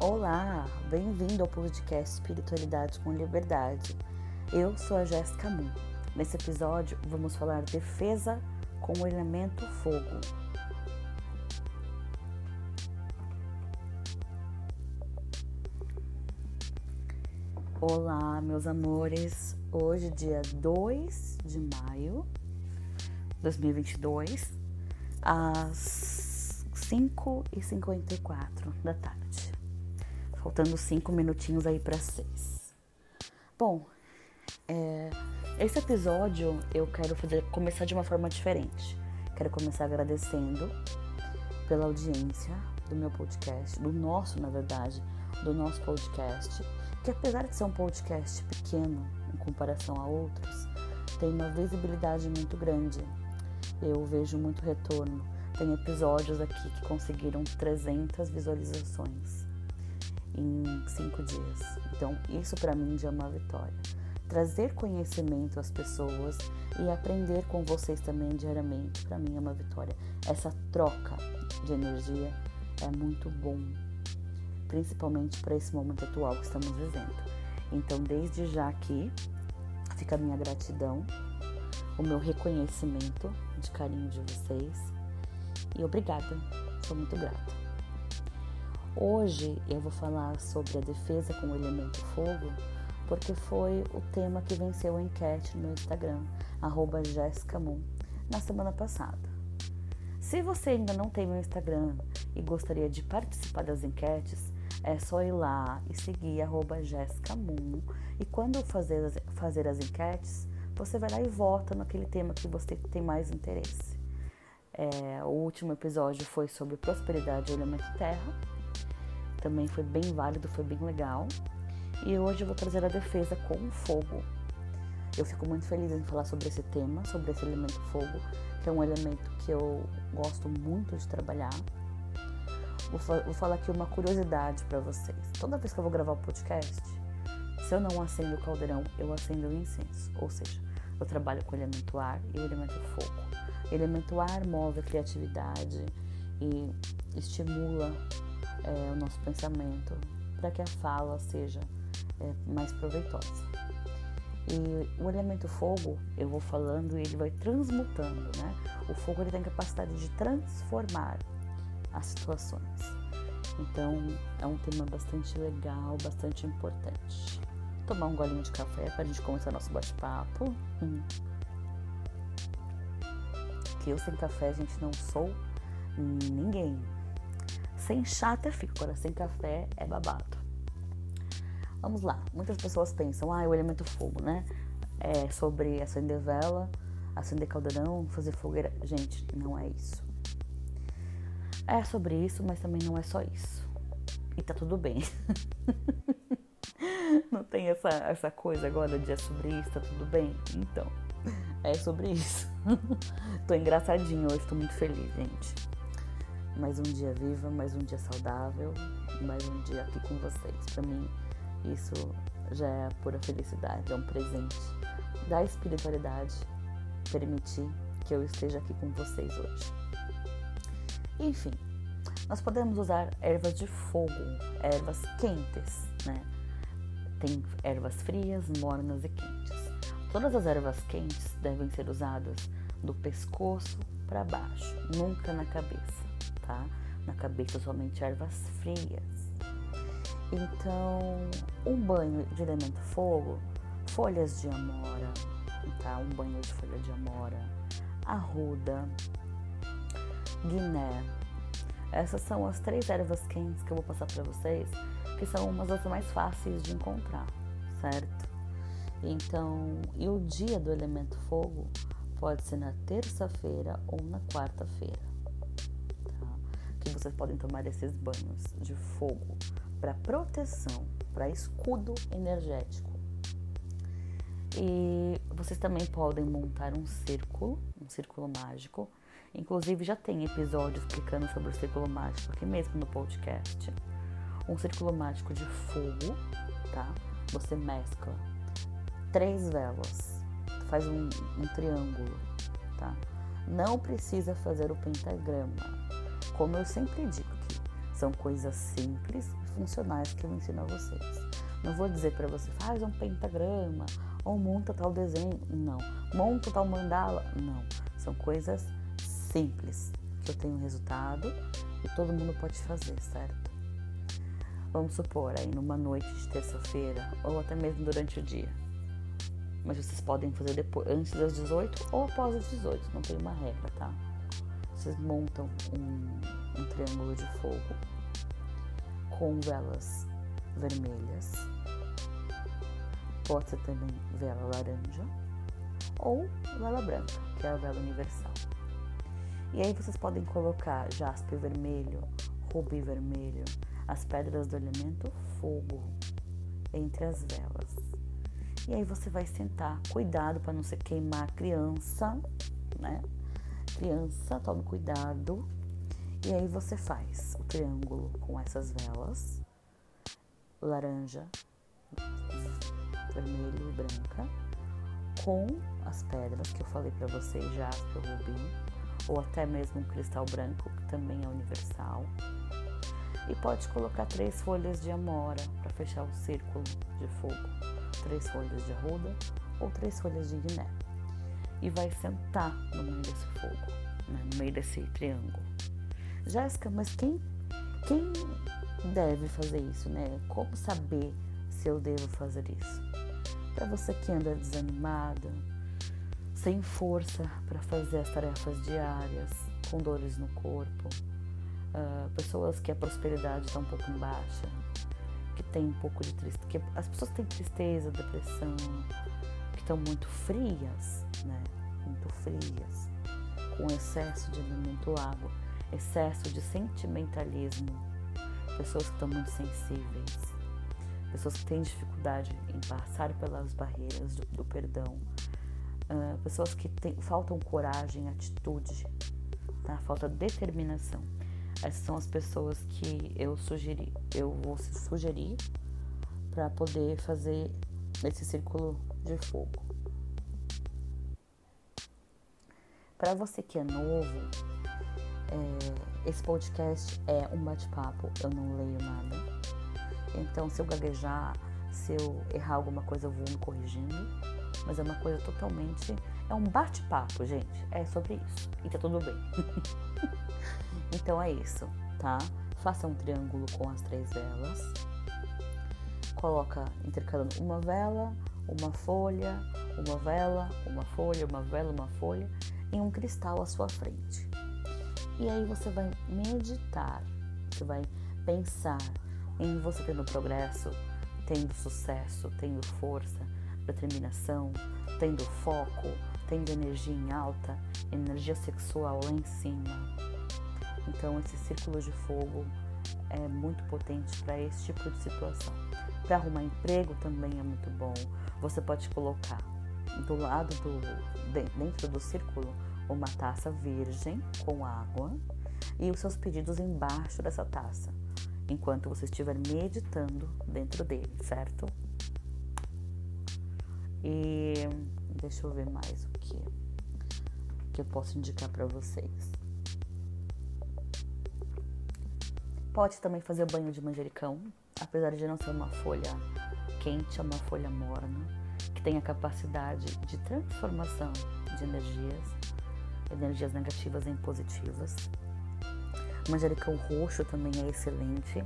Olá, bem-vindo ao podcast Espiritualidade com Liberdade. Eu sou a Jéssica Moon. Nesse episódio, vamos falar defesa com o elemento fogo. Olá, meus amores. Hoje, dia 2 de maio de 2022, às 5h54 da tarde. Faltando 5 minutinhos aí para 6. Bom, é, esse episódio eu quero fazer, começar de uma forma diferente. Quero começar agradecendo pela audiência do meu podcast, do nosso, na verdade, do nosso podcast que apesar de ser um podcast pequeno em comparação a outros, tem uma visibilidade muito grande. Eu vejo muito retorno. Tem episódios aqui que conseguiram 300 visualizações em cinco dias. Então, isso para mim já é uma vitória. Trazer conhecimento às pessoas e aprender com vocês também diariamente, para mim é uma vitória. Essa troca de energia é muito bom principalmente para esse momento atual que estamos vivendo. Então, desde já aqui, fica a minha gratidão, o meu reconhecimento de carinho de vocês e obrigada, sou muito grata. Hoje eu vou falar sobre a defesa com o elemento fogo, porque foi o tema que venceu a enquete no Instagram, arroba na semana passada. Se você ainda não tem meu Instagram e gostaria de participar das enquetes, é só ir lá e seguir arroba Jéssica Moon. E quando fazer as, fazer as enquetes, você vai lá e vota naquele tema que você tem mais interesse. É, o último episódio foi sobre prosperidade e elemento terra. Também foi bem válido, foi bem legal. E hoje eu vou trazer a defesa com o fogo. Eu fico muito feliz em falar sobre esse tema, sobre esse elemento fogo, que é um elemento que eu gosto muito de trabalhar. Vou, vou falar aqui uma curiosidade para vocês. Toda vez que eu vou gravar o um podcast, se eu não acendo o caldeirão, eu acendo o incenso. Ou seja, eu trabalho com o elemento ar e o elemento fogo. O elemento ar move a criatividade e estimula é, o nosso pensamento para que a fala seja é, mais proveitosa. E o elemento fogo, eu vou falando e ele vai transmutando, né? O fogo ele tem capacidade de transformar as situações. Então é um tema bastante legal, bastante importante. Tomar um golinho de café para a gente começar nosso bate-papo. Hum. Que eu sem café, a gente, não sou ninguém. Sem chá até fico, agora sem café é babado. Vamos lá, muitas pessoas pensam, ah, o elemento fogo, né? É sobre acender vela, acender caldeirão, fazer fogueira. Gente, não é isso. É sobre isso, mas também não é só isso. E tá tudo bem. não tem essa, essa coisa agora de é sobre isso, tá tudo bem? Então, é sobre isso. tô engraçadinho hoje, tô muito feliz, gente. Mais um dia viva, mais um dia saudável, mais um dia aqui com vocês. Pra mim, isso já é pura felicidade, é um presente da espiritualidade permitir que eu esteja aqui com vocês hoje. Enfim, nós podemos usar ervas de fogo, ervas quentes, né? Tem ervas frias, mornas e quentes. Todas as ervas quentes devem ser usadas do pescoço para baixo, nunca na cabeça, tá? Na cabeça somente ervas frias. Então, um banho de elemento fogo, folhas de amora, tá? Um banho de folha de amora, arruda, guiné. Essas são as três ervas quentes que eu vou passar para vocês, que são umas das mais fáceis de encontrar, certo? Então, e o dia do elemento fogo pode ser na terça-feira ou na quarta-feira? Que vocês podem tomar esses banhos de fogo para proteção, para escudo energético. E vocês também podem montar um círculo, um círculo mágico. Inclusive já tem episódio explicando sobre o círculo mágico aqui mesmo no podcast. Um círculo mágico de fogo, tá? Você mescla três velas, faz um, um triângulo, tá? Não precisa fazer o pentagrama. Como eu sempre digo aqui, São coisas simples e funcionais que eu ensino a vocês. Não vou dizer para você, faz um pentagrama ou monta tal desenho. Não. Monta tal mandala. Não. São coisas simples que eu tenho resultado e todo mundo pode fazer, certo? Vamos supor aí numa noite de terça-feira ou até mesmo durante o dia. Mas vocês podem fazer depois, antes das 18 ou após as 18, não tem uma regra, tá? Vocês montam um, um triângulo de fogo com velas vermelhas, pode ser também vela laranja ou vela branca, que é a vela universal. E aí vocês podem colocar jaspe vermelho, rubi vermelho, as pedras do elemento fogo entre as velas. E aí você vai sentar, cuidado para não se queimar a criança, né? Criança, tome cuidado. E aí você faz o triângulo com essas velas, laranja, vermelho e branca, com as pedras que eu falei para vocês, jaspe, rubi, ou até mesmo um cristal branco, que também é universal. E pode colocar três folhas de amora para fechar o círculo de fogo, três folhas de arruda ou três folhas de guiné. E vai sentar no meio desse fogo, né? no meio desse triângulo. Jéssica, mas quem, quem deve fazer isso, né? Como saber se eu devo fazer isso? Para você que anda desanimada, sem força para fazer as tarefas diárias, com dores no corpo, uh, pessoas que a prosperidade está um pouco baixa, que tem um pouco de tristeza, que as pessoas têm tristeza, depressão, que estão muito frias, né? Muito frias, com excesso de alimento água, excesso de sentimentalismo, pessoas que estão muito sensíveis, pessoas que têm dificuldade em passar pelas barreiras do, do perdão, uh, pessoas que tem, faltam coragem, atitude, tá? falta determinação. Essas são as pessoas que eu sugeri, eu vou sugerir para poder fazer esse círculo de fogo. Para você que é novo, é, esse podcast é um bate-papo, eu não leio nada. Então, se eu gaguejar, se eu errar alguma coisa, eu vou me corrigindo. Mas é uma coisa totalmente. É um bate-papo, gente. É sobre isso. E tá tudo bem. Então é isso, tá? Faça um triângulo com as três velas. Coloca intercalando uma vela, uma folha, uma vela, uma folha, uma vela, uma folha em um cristal à sua frente. E aí você vai meditar, você vai pensar em você tendo progresso, tendo sucesso, tendo força, determinação, tendo foco, tendo energia em alta, energia sexual lá em cima então, esse círculo de fogo é muito potente para esse tipo de situação. Para arrumar emprego também é muito bom. Você pode colocar do lado do dentro do círculo uma taça virgem com água e os seus pedidos embaixo dessa taça, enquanto você estiver meditando dentro dele, certo? E deixa eu ver mais o que que eu posso indicar para vocês. Pode também fazer banho de manjericão, apesar de não ser uma folha quente, é uma folha morna, que tem a capacidade de transformação de energias, energias negativas em positivas. Manjericão roxo também é excelente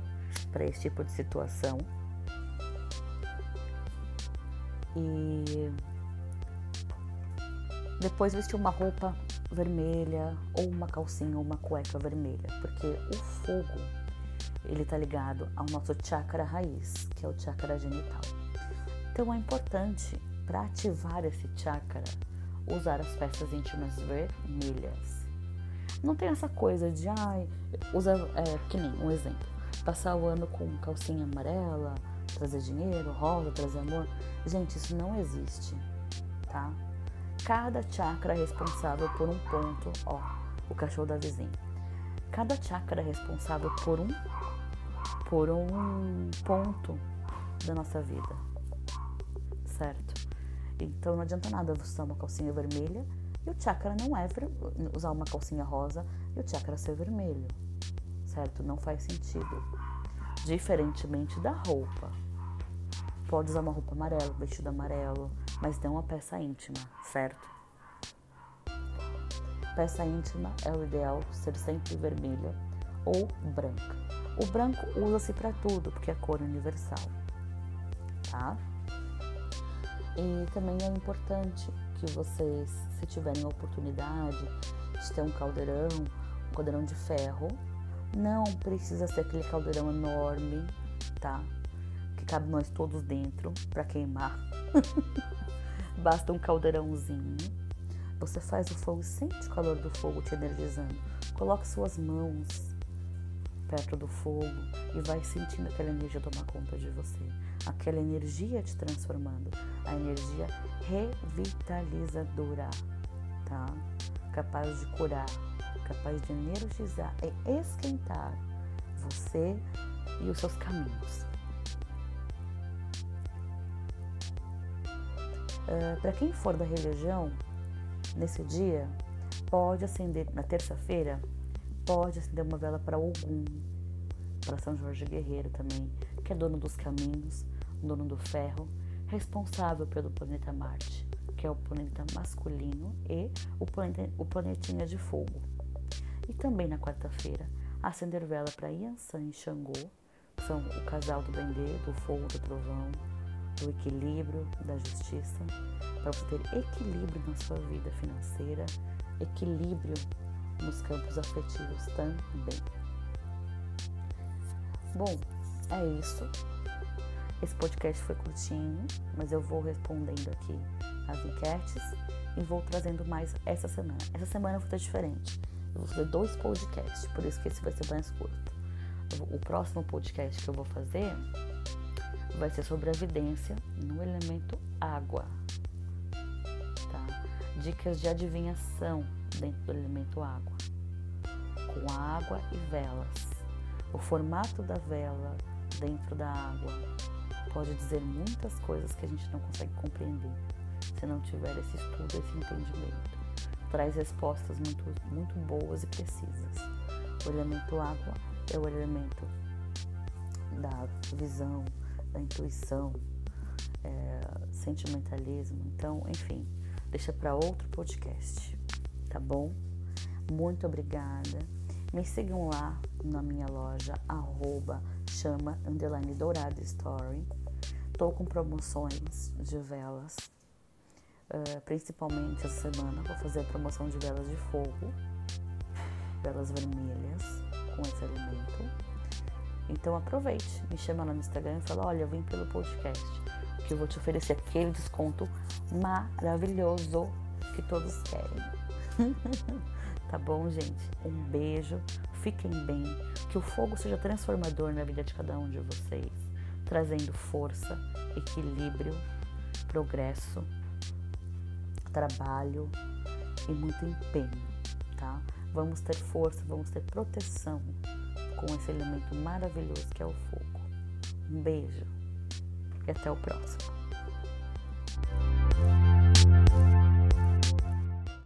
para esse tipo de situação. E depois vestir uma roupa vermelha ou uma calcinha ou uma cueca vermelha, porque o fogo ele está ligado ao nosso chakra raiz, que é o chakra genital. Então é importante para ativar esse chakra usar as peças íntimas vermelhas. Não tem essa coisa de, ai, usa, é, que nem um exemplo, passar o ano com calcinha amarela, trazer dinheiro, rosa, trazer amor. Gente, isso não existe, tá? Cada chakra é responsável por um ponto, ó, o cachorro da vizinha. Cada chakra é responsável por um por um ponto da nossa vida, certo? Então não adianta nada usar uma calcinha vermelha e o chakra não é usar uma calcinha rosa e o chakra ser vermelho, certo? Não faz sentido. Diferentemente da roupa. Pode usar uma roupa amarela, vestido amarelo, mas não uma peça íntima, certo? Peça íntima é o ideal ser sempre vermelha ou branca. O branco usa-se para tudo, porque é cor universal, tá? E também é importante que vocês, se tiverem a oportunidade de ter um caldeirão, um caldeirão de ferro, não precisa ser aquele caldeirão enorme, tá? Que cabe nós todos dentro para queimar. Basta um caldeirãozinho. Você faz o fogo, sente o calor do fogo te energizando. Coloque suas mãos perto do fogo e vai sentindo aquela energia tomar conta de você. Aquela energia te transformando. A energia revitalizadora, tá? Capaz de curar, capaz de energizar e esquentar você e os seus caminhos. Uh, Para quem for da religião, nesse dia, pode acender, na terça-feira, pode acender uma vela para Ogum, para São Jorge Guerreiro também, que é dono dos caminhos, dono do ferro, responsável pelo planeta Marte, que é o planeta masculino e o, planeta, o planetinha de fogo. E também na quarta-feira, acender vela para Yansan e Xangô, são o casal do Bendê, do fogo, do trovão, do equilíbrio, da justiça, para você ter equilíbrio na sua vida financeira, equilíbrio nos campos afetivos também. Bom, é isso. Esse podcast foi curtinho, mas eu vou respondendo aqui as enquetes e vou trazendo mais essa semana. Essa semana eu vou diferente. Eu vou fazer dois podcasts, por isso que esse vai ser mais curto. O próximo podcast que eu vou fazer vai ser sobre a evidência no elemento água. Tá? Dicas de adivinhação dentro do elemento água. Com água e velas. O formato da vela dentro da água pode dizer muitas coisas que a gente não consegue compreender se não tiver esse estudo, esse entendimento. Traz respostas muito, muito boas e precisas. O elemento água é o elemento da visão, da intuição, é, sentimentalismo. Então, enfim, deixa para outro podcast, tá bom? Muito obrigada. Me sigam lá na minha loja, arroba chama underline dourada story. Tô com promoções de velas, uh, principalmente essa semana vou fazer a promoção de velas de fogo, velas vermelhas com esse elemento. Então aproveite, me chama lá no Instagram e fala, olha, eu vim pelo podcast, que eu vou te oferecer aquele desconto maravilhoso que todos querem. tá bom, gente? Um beijo, fiquem bem, que o fogo seja transformador na vida de cada um de vocês, trazendo força, equilíbrio, progresso, trabalho e muito empenho, tá? Vamos ter força, vamos ter proteção com esse elemento maravilhoso que é o fogo. Um beijo e até o próximo.